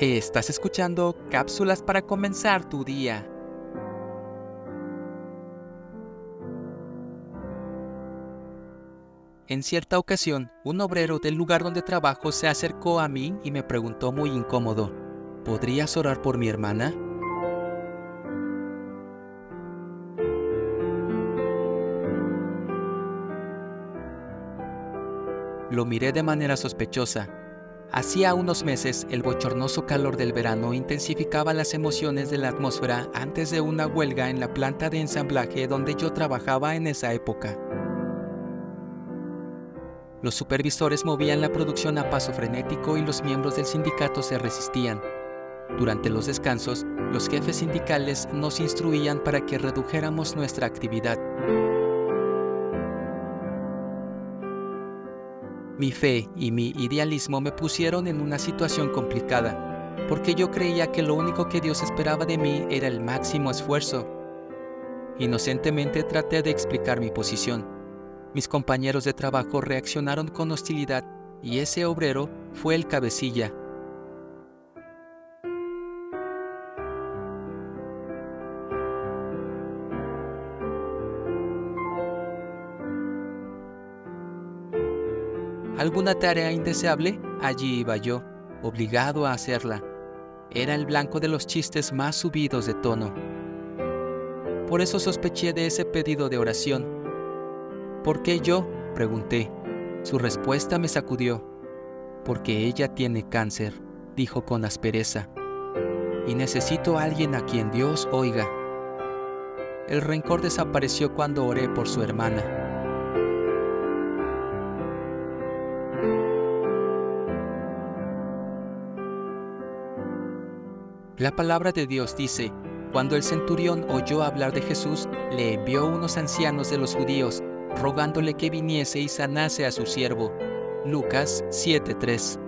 Estás escuchando cápsulas para comenzar tu día. En cierta ocasión, un obrero del lugar donde trabajo se acercó a mí y me preguntó muy incómodo, ¿podrías orar por mi hermana? Lo miré de manera sospechosa Hacía unos meses, el bochornoso calor del verano intensificaba las emociones de la atmósfera antes de una huelga en la planta de ensamblaje donde yo trabajaba en esa época. Los supervisores movían la producción a paso frenético y los miembros del sindicato se resistían. Durante los descansos, los jefes sindicales nos instruían para que redujéramos nuestra actividad. Mi fe y mi idealismo me pusieron en una situación complicada, porque yo creía que lo único que Dios esperaba de mí era el máximo esfuerzo. Inocentemente traté de explicar mi posición. Mis compañeros de trabajo reaccionaron con hostilidad y ese obrero fue el cabecilla, alguna tarea indeseable, allí iba yo, obligado a hacerla. Era el blanco de los chistes más subidos de tono. Por eso sospeché de ese pedido de oración. ¿Por qué yo? pregunté. Su respuesta me sacudió. Porque ella tiene cáncer, dijo con aspereza. Y necesito a alguien a quien Dios oiga. El rencor desapareció cuando oré por su hermana. La palabra de Dios dice, cuando el centurión oyó hablar de Jesús, le envió unos ancianos de los judíos, rogándole que viniese y sanase a su siervo. Lucas 7:3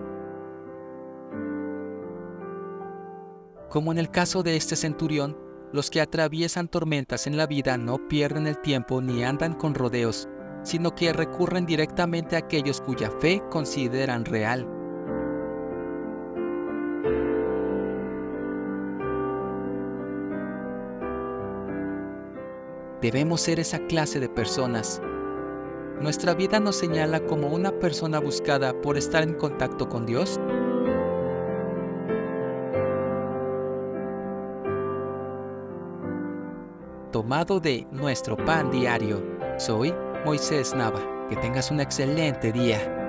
Como en el caso de este centurión, los que atraviesan tormentas en la vida no pierden el tiempo ni andan con rodeos, sino que recurren directamente a aquellos cuya fe consideran real. Debemos ser esa clase de personas. ¿Nuestra vida nos señala como una persona buscada por estar en contacto con Dios? Tomado de nuestro pan diario, soy Moisés Nava. Que tengas un excelente día.